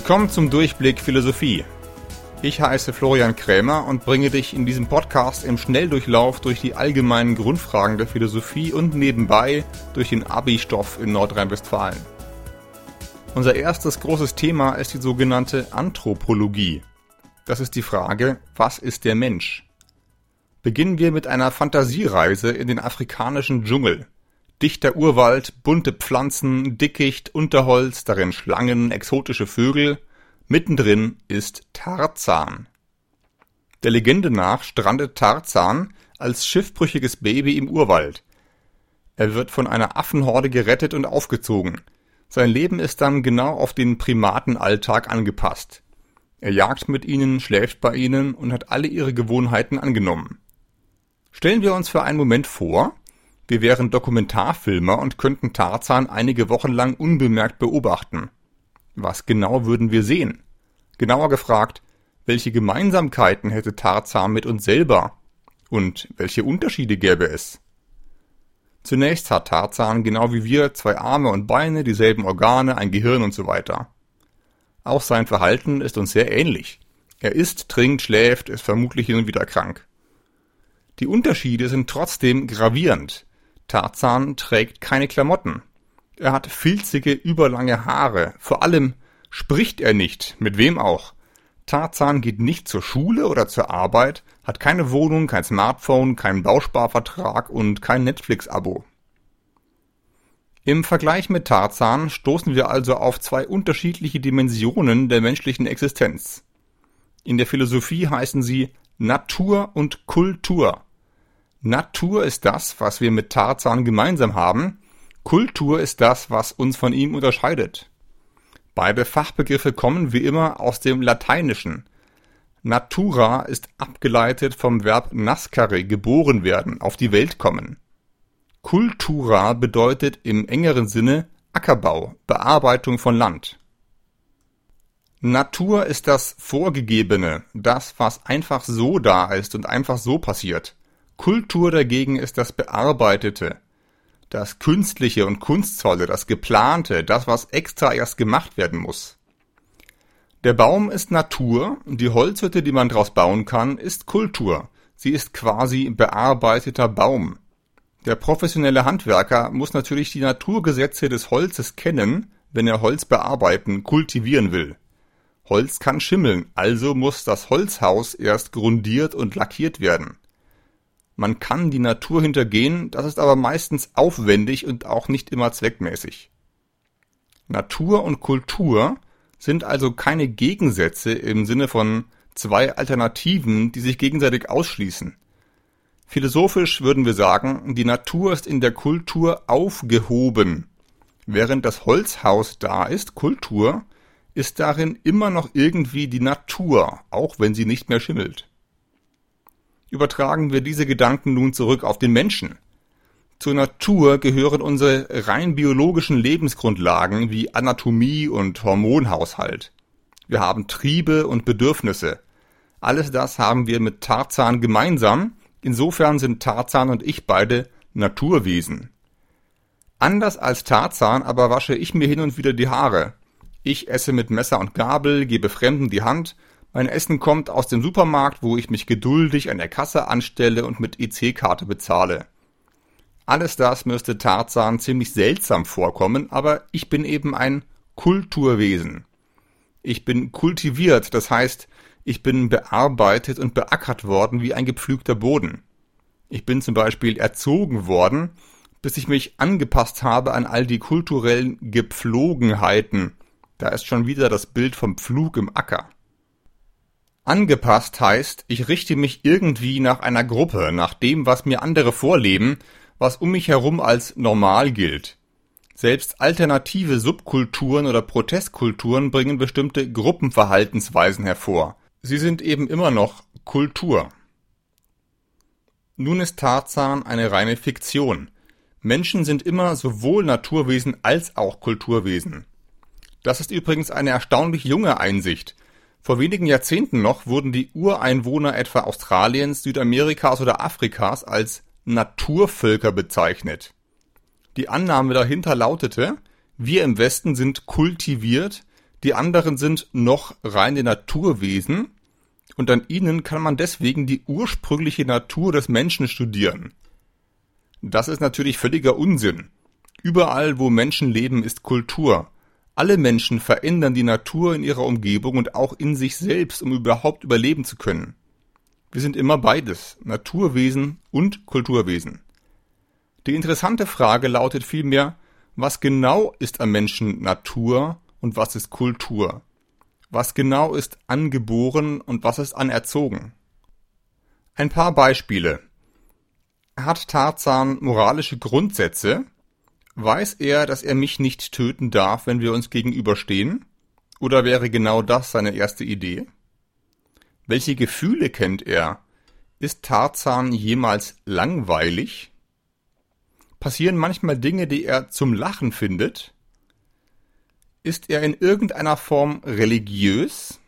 Willkommen zum Durchblick Philosophie. Ich heiße Florian Krämer und bringe dich in diesem Podcast im Schnelldurchlauf durch die allgemeinen Grundfragen der Philosophie und nebenbei durch den Abi-Stoff in Nordrhein-Westfalen. Unser erstes großes Thema ist die sogenannte Anthropologie. Das ist die Frage, was ist der Mensch? Beginnen wir mit einer Fantasiereise in den afrikanischen Dschungel. Dichter Urwald, bunte Pflanzen, Dickicht, Unterholz, darin Schlangen, exotische Vögel. Mittendrin ist Tarzan. Der Legende nach strandet Tarzan als schiffbrüchiges Baby im Urwald. Er wird von einer Affenhorde gerettet und aufgezogen. Sein Leben ist dann genau auf den Primatenalltag angepasst. Er jagt mit ihnen, schläft bei ihnen und hat alle ihre Gewohnheiten angenommen. Stellen wir uns für einen Moment vor, wir wären Dokumentarfilmer und könnten Tarzan einige Wochen lang unbemerkt beobachten. Was genau würden wir sehen? Genauer gefragt, welche Gemeinsamkeiten hätte Tarzan mit uns selber? Und welche Unterschiede gäbe es? Zunächst hat Tarzan genau wie wir zwei Arme und Beine, dieselben Organe, ein Gehirn und so weiter. Auch sein Verhalten ist uns sehr ähnlich. Er isst, trinkt, schläft, ist vermutlich hin und wieder krank. Die Unterschiede sind trotzdem gravierend. Tarzan trägt keine Klamotten. Er hat filzige, überlange Haare. Vor allem spricht er nicht, mit wem auch. Tarzan geht nicht zur Schule oder zur Arbeit, hat keine Wohnung, kein Smartphone, keinen Bausparvertrag und kein Netflix-Abo. Im Vergleich mit Tarzan stoßen wir also auf zwei unterschiedliche Dimensionen der menschlichen Existenz. In der Philosophie heißen sie Natur und Kultur. Natur ist das, was wir mit Tarzan gemeinsam haben, Kultur ist das, was uns von ihm unterscheidet. Beide Fachbegriffe kommen wie immer aus dem Lateinischen. Natura ist abgeleitet vom Verb nascere, geboren werden, auf die Welt kommen. Kultura bedeutet im engeren Sinne Ackerbau, Bearbeitung von Land. Natur ist das Vorgegebene, das, was einfach so da ist und einfach so passiert. Kultur dagegen ist das Bearbeitete, das Künstliche und Kunstvolle, das Geplante, das, was extra erst gemacht werden muss. Der Baum ist Natur, die Holzhütte, die man daraus bauen kann, ist Kultur. Sie ist quasi bearbeiteter Baum. Der professionelle Handwerker muss natürlich die Naturgesetze des Holzes kennen, wenn er Holz bearbeiten, kultivieren will. Holz kann schimmeln, also muss das Holzhaus erst grundiert und lackiert werden. Man kann die Natur hintergehen, das ist aber meistens aufwendig und auch nicht immer zweckmäßig. Natur und Kultur sind also keine Gegensätze im Sinne von zwei Alternativen, die sich gegenseitig ausschließen. Philosophisch würden wir sagen, die Natur ist in der Kultur aufgehoben. Während das Holzhaus da ist, Kultur, ist darin immer noch irgendwie die Natur, auch wenn sie nicht mehr schimmelt. Übertragen wir diese Gedanken nun zurück auf den Menschen. Zur Natur gehören unsere rein biologischen Lebensgrundlagen wie Anatomie und Hormonhaushalt. Wir haben Triebe und Bedürfnisse. Alles das haben wir mit Tarzan gemeinsam, insofern sind Tarzan und ich beide Naturwesen. Anders als Tarzan aber wasche ich mir hin und wieder die Haare. Ich esse mit Messer und Gabel, gebe Fremden die Hand mein Essen kommt aus dem Supermarkt, wo ich mich geduldig an der Kasse anstelle und mit EC-Karte bezahle. Alles das müsste Tarzan ziemlich seltsam vorkommen, aber ich bin eben ein Kulturwesen. Ich bin kultiviert, das heißt, ich bin bearbeitet und beackert worden wie ein gepflügter Boden. Ich bin zum Beispiel erzogen worden, bis ich mich angepasst habe an all die kulturellen Gepflogenheiten. Da ist schon wieder das Bild vom Pflug im Acker. Angepasst heißt, ich richte mich irgendwie nach einer Gruppe, nach dem, was mir andere vorleben, was um mich herum als normal gilt. Selbst alternative Subkulturen oder Protestkulturen bringen bestimmte Gruppenverhaltensweisen hervor. Sie sind eben immer noch Kultur. Nun ist Tarzan eine reine Fiktion. Menschen sind immer sowohl Naturwesen als auch Kulturwesen. Das ist übrigens eine erstaunlich junge Einsicht, vor wenigen Jahrzehnten noch wurden die Ureinwohner etwa Australiens, Südamerikas oder Afrikas als Naturvölker bezeichnet. Die Annahme dahinter lautete, wir im Westen sind kultiviert, Die anderen sind noch reine Naturwesen und an ihnen kann man deswegen die ursprüngliche Natur des Menschen studieren. Das ist natürlich völliger Unsinn. Überall, wo Menschen leben, ist Kultur. Alle Menschen verändern die Natur in ihrer Umgebung und auch in sich selbst, um überhaupt überleben zu können. Wir sind immer beides, Naturwesen und Kulturwesen. Die interessante Frage lautet vielmehr, was genau ist am Menschen Natur und was ist Kultur? Was genau ist angeboren und was ist anerzogen? Ein paar Beispiele. Hat Tarzan moralische Grundsätze? Weiß er, dass er mich nicht töten darf, wenn wir uns gegenüberstehen? Oder wäre genau das seine erste Idee? Welche Gefühle kennt er? Ist Tarzan jemals langweilig? Passieren manchmal Dinge, die er zum Lachen findet? Ist er in irgendeiner Form religiös?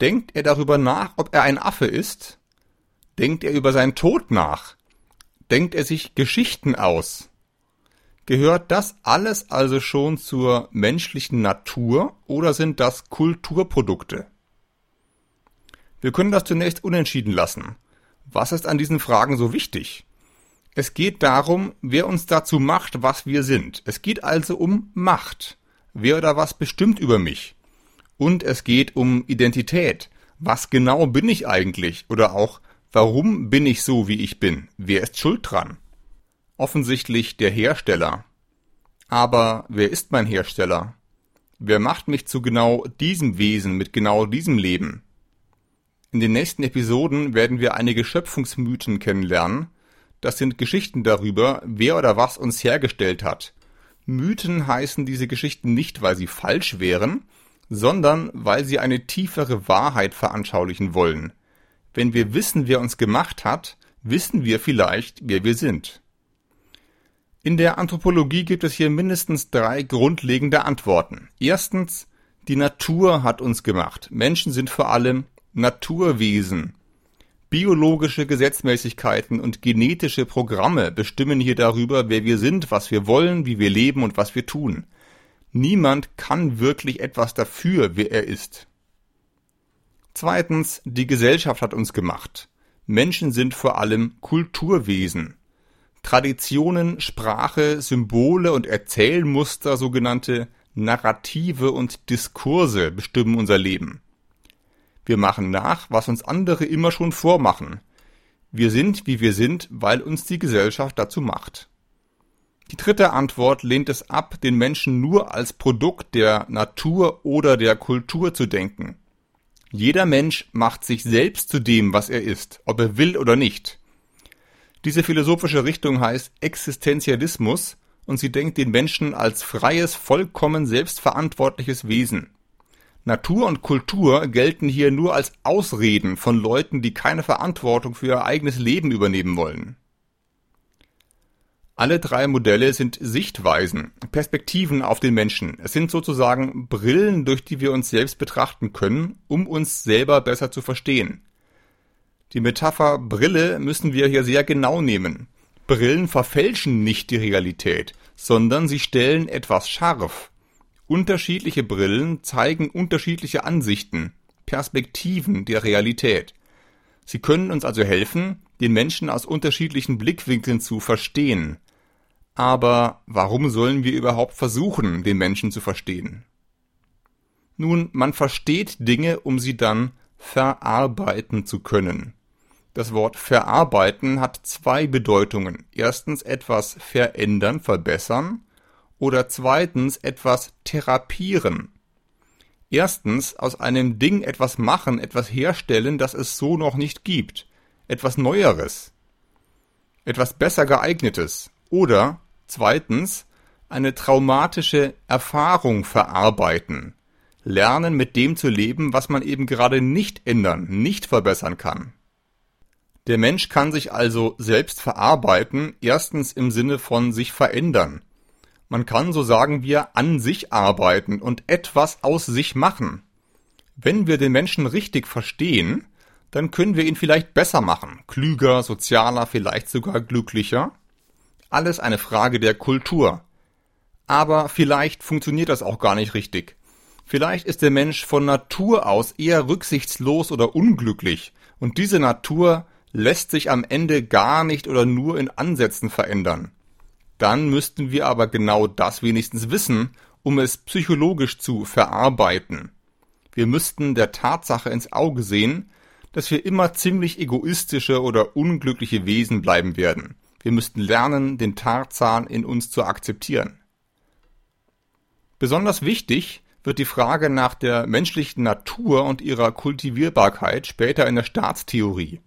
Denkt er darüber nach, ob er ein Affe ist? Denkt er über seinen Tod nach? Denkt er sich Geschichten aus? Gehört das alles also schon zur menschlichen Natur oder sind das Kulturprodukte? Wir können das zunächst unentschieden lassen. Was ist an diesen Fragen so wichtig? Es geht darum, wer uns dazu macht, was wir sind. Es geht also um Macht. Wer oder was bestimmt über mich? Und es geht um Identität. Was genau bin ich eigentlich? Oder auch, Warum bin ich so, wie ich bin? Wer ist schuld dran? Offensichtlich der Hersteller. Aber wer ist mein Hersteller? Wer macht mich zu genau diesem Wesen mit genau diesem Leben? In den nächsten Episoden werden wir einige Schöpfungsmythen kennenlernen. Das sind Geschichten darüber, wer oder was uns hergestellt hat. Mythen heißen diese Geschichten nicht, weil sie falsch wären, sondern weil sie eine tiefere Wahrheit veranschaulichen wollen. Wenn wir wissen, wer uns gemacht hat, wissen wir vielleicht, wer wir sind. In der Anthropologie gibt es hier mindestens drei grundlegende Antworten. Erstens, die Natur hat uns gemacht. Menschen sind vor allem Naturwesen. Biologische Gesetzmäßigkeiten und genetische Programme bestimmen hier darüber, wer wir sind, was wir wollen, wie wir leben und was wir tun. Niemand kann wirklich etwas dafür, wer er ist. Zweitens, die Gesellschaft hat uns gemacht. Menschen sind vor allem Kulturwesen. Traditionen, Sprache, Symbole und Erzählmuster, sogenannte Narrative und Diskurse bestimmen unser Leben. Wir machen nach, was uns andere immer schon vormachen. Wir sind, wie wir sind, weil uns die Gesellschaft dazu macht. Die dritte Antwort lehnt es ab, den Menschen nur als Produkt der Natur oder der Kultur zu denken. Jeder Mensch macht sich selbst zu dem, was er ist, ob er will oder nicht. Diese philosophische Richtung heißt Existenzialismus und sie denkt den Menschen als freies, vollkommen selbstverantwortliches Wesen. Natur und Kultur gelten hier nur als Ausreden von Leuten, die keine Verantwortung für ihr eigenes Leben übernehmen wollen. Alle drei Modelle sind Sichtweisen, Perspektiven auf den Menschen. Es sind sozusagen Brillen, durch die wir uns selbst betrachten können, um uns selber besser zu verstehen. Die Metapher Brille müssen wir hier sehr genau nehmen. Brillen verfälschen nicht die Realität, sondern sie stellen etwas scharf. Unterschiedliche Brillen zeigen unterschiedliche Ansichten, Perspektiven der Realität. Sie können uns also helfen, den Menschen aus unterschiedlichen Blickwinkeln zu verstehen. Aber warum sollen wir überhaupt versuchen, den Menschen zu verstehen? Nun, man versteht Dinge, um sie dann verarbeiten zu können. Das Wort verarbeiten hat zwei Bedeutungen. Erstens etwas verändern, verbessern oder zweitens etwas therapieren. Erstens aus einem Ding etwas machen, etwas herstellen, das es so noch nicht gibt. Etwas Neueres. Etwas besser geeignetes. Oder Zweitens eine traumatische Erfahrung verarbeiten. Lernen, mit dem zu leben, was man eben gerade nicht ändern, nicht verbessern kann. Der Mensch kann sich also selbst verarbeiten, erstens im Sinne von sich verändern. Man kann, so sagen wir, an sich arbeiten und etwas aus sich machen. Wenn wir den Menschen richtig verstehen, dann können wir ihn vielleicht besser machen, klüger, sozialer, vielleicht sogar glücklicher alles eine Frage der Kultur. Aber vielleicht funktioniert das auch gar nicht richtig. Vielleicht ist der Mensch von Natur aus eher rücksichtslos oder unglücklich, und diese Natur lässt sich am Ende gar nicht oder nur in Ansätzen verändern. Dann müssten wir aber genau das wenigstens wissen, um es psychologisch zu verarbeiten. Wir müssten der Tatsache ins Auge sehen, dass wir immer ziemlich egoistische oder unglückliche Wesen bleiben werden. Wir müssten lernen, den Tarzan in uns zu akzeptieren. Besonders wichtig wird die Frage nach der menschlichen Natur und ihrer Kultivierbarkeit später in der Staatstheorie.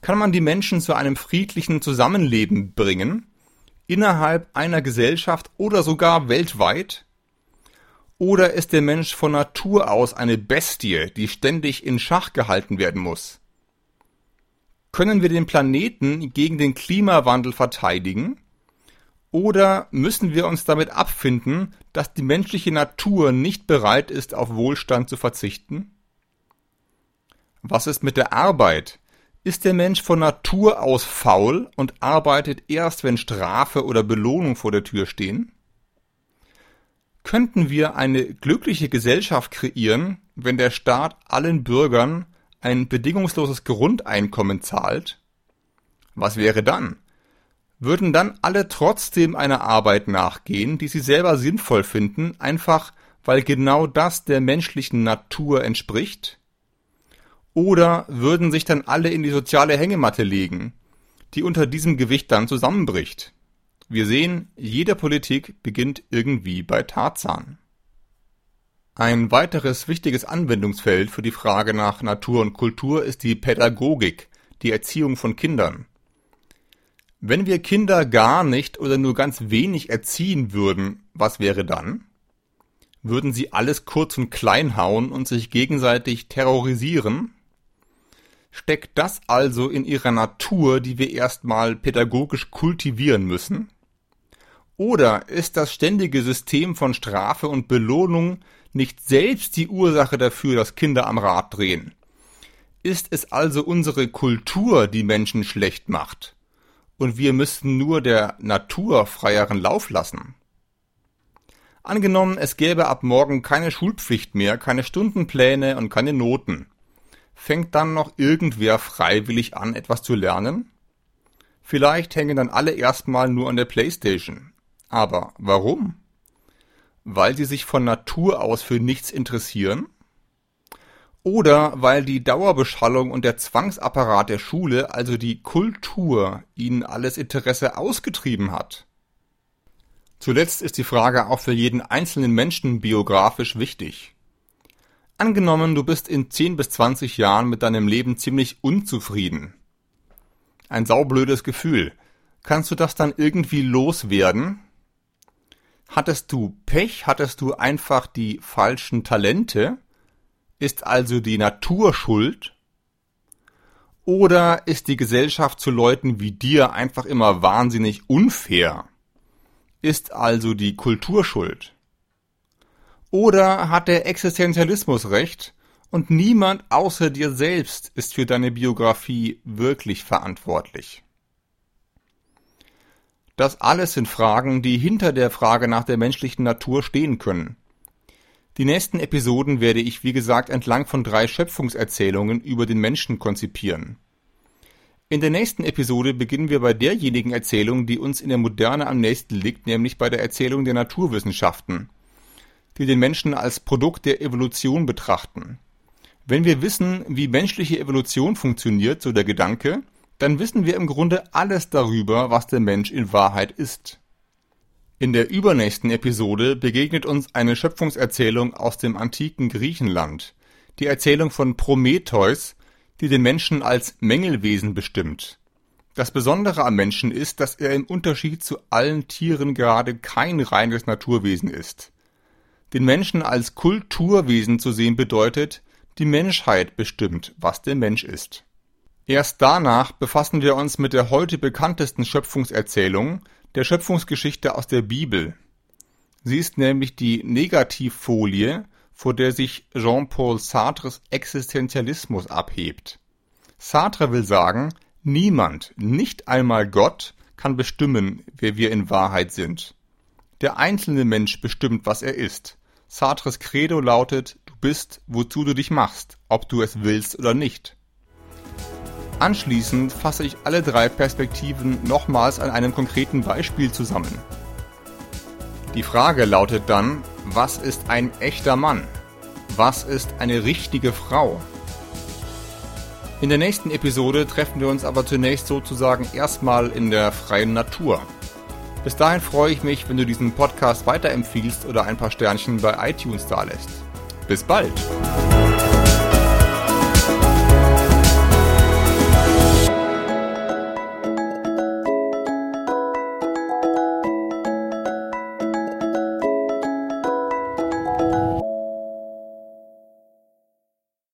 Kann man die Menschen zu einem friedlichen Zusammenleben bringen, innerhalb einer Gesellschaft oder sogar weltweit? Oder ist der Mensch von Natur aus eine Bestie, die ständig in Schach gehalten werden muss? Können wir den Planeten gegen den Klimawandel verteidigen? Oder müssen wir uns damit abfinden, dass die menschliche Natur nicht bereit ist, auf Wohlstand zu verzichten? Was ist mit der Arbeit? Ist der Mensch von Natur aus faul und arbeitet erst, wenn Strafe oder Belohnung vor der Tür stehen? Könnten wir eine glückliche Gesellschaft kreieren, wenn der Staat allen Bürgern ein bedingungsloses Grundeinkommen zahlt? Was wäre dann? würden dann alle trotzdem einer Arbeit nachgehen, die sie selber sinnvoll finden, einfach weil genau das der menschlichen Natur entspricht? Oder würden sich dann alle in die soziale Hängematte legen, die unter diesem Gewicht dann zusammenbricht? Wir sehen, jede Politik beginnt irgendwie bei Tarzan. Ein weiteres wichtiges Anwendungsfeld für die Frage nach Natur und Kultur ist die Pädagogik, die Erziehung von Kindern. Wenn wir Kinder gar nicht oder nur ganz wenig erziehen würden, was wäre dann? Würden sie alles kurz und klein hauen und sich gegenseitig terrorisieren? Steckt das also in ihrer Natur, die wir erstmal pädagogisch kultivieren müssen? Oder ist das ständige System von Strafe und Belohnung nicht selbst die Ursache dafür, dass Kinder am Rad drehen? Ist es also unsere Kultur, die Menschen schlecht macht? und wir müssten nur der Natur freieren Lauf lassen. Angenommen, es gäbe ab morgen keine Schulpflicht mehr, keine Stundenpläne und keine Noten. Fängt dann noch irgendwer freiwillig an, etwas zu lernen? Vielleicht hängen dann alle erstmal nur an der Playstation. Aber warum? Weil sie sich von Natur aus für nichts interessieren? Oder weil die Dauerbeschallung und der Zwangsapparat der Schule, also die Kultur, ihnen alles Interesse ausgetrieben hat. Zuletzt ist die Frage auch für jeden einzelnen Menschen biografisch wichtig. Angenommen, du bist in 10 bis 20 Jahren mit deinem Leben ziemlich unzufrieden. Ein saublödes Gefühl. Kannst du das dann irgendwie loswerden? Hattest du Pech? Hattest du einfach die falschen Talente? Ist also die Natur schuld? Oder ist die Gesellschaft zu Leuten wie dir einfach immer wahnsinnig unfair? Ist also die Kultur schuld? Oder hat der Existenzialismus recht und niemand außer dir selbst ist für deine Biografie wirklich verantwortlich? Das alles sind Fragen, die hinter der Frage nach der menschlichen Natur stehen können. Die nächsten Episoden werde ich wie gesagt entlang von drei Schöpfungserzählungen über den Menschen konzipieren. In der nächsten Episode beginnen wir bei derjenigen Erzählung, die uns in der Moderne am nächsten liegt, nämlich bei der Erzählung der Naturwissenschaften, die den Menschen als Produkt der Evolution betrachten. Wenn wir wissen, wie menschliche Evolution funktioniert, so der Gedanke, dann wissen wir im Grunde alles darüber, was der Mensch in Wahrheit ist. In der übernächsten Episode begegnet uns eine Schöpfungserzählung aus dem antiken Griechenland, die Erzählung von Prometheus, die den Menschen als Mängelwesen bestimmt. Das Besondere am Menschen ist, dass er im Unterschied zu allen Tieren gerade kein reines Naturwesen ist. Den Menschen als Kulturwesen zu sehen bedeutet, die Menschheit bestimmt, was der Mensch ist. Erst danach befassen wir uns mit der heute bekanntesten Schöpfungserzählung, der Schöpfungsgeschichte aus der Bibel. Sie ist nämlich die Negativfolie, vor der sich Jean-Paul Sartres Existenzialismus abhebt. Sartre will sagen, niemand, nicht einmal Gott, kann bestimmen, wer wir in Wahrheit sind. Der einzelne Mensch bestimmt, was er ist. Sartres Credo lautet, du bist, wozu du dich machst, ob du es willst oder nicht. Anschließend fasse ich alle drei Perspektiven nochmals an einem konkreten Beispiel zusammen. Die Frage lautet dann, was ist ein echter Mann? Was ist eine richtige Frau? In der nächsten Episode treffen wir uns aber zunächst sozusagen erstmal in der freien Natur. Bis dahin freue ich mich, wenn du diesen Podcast weiterempfiehlst oder ein paar Sternchen bei iTunes dalässt. Bis bald!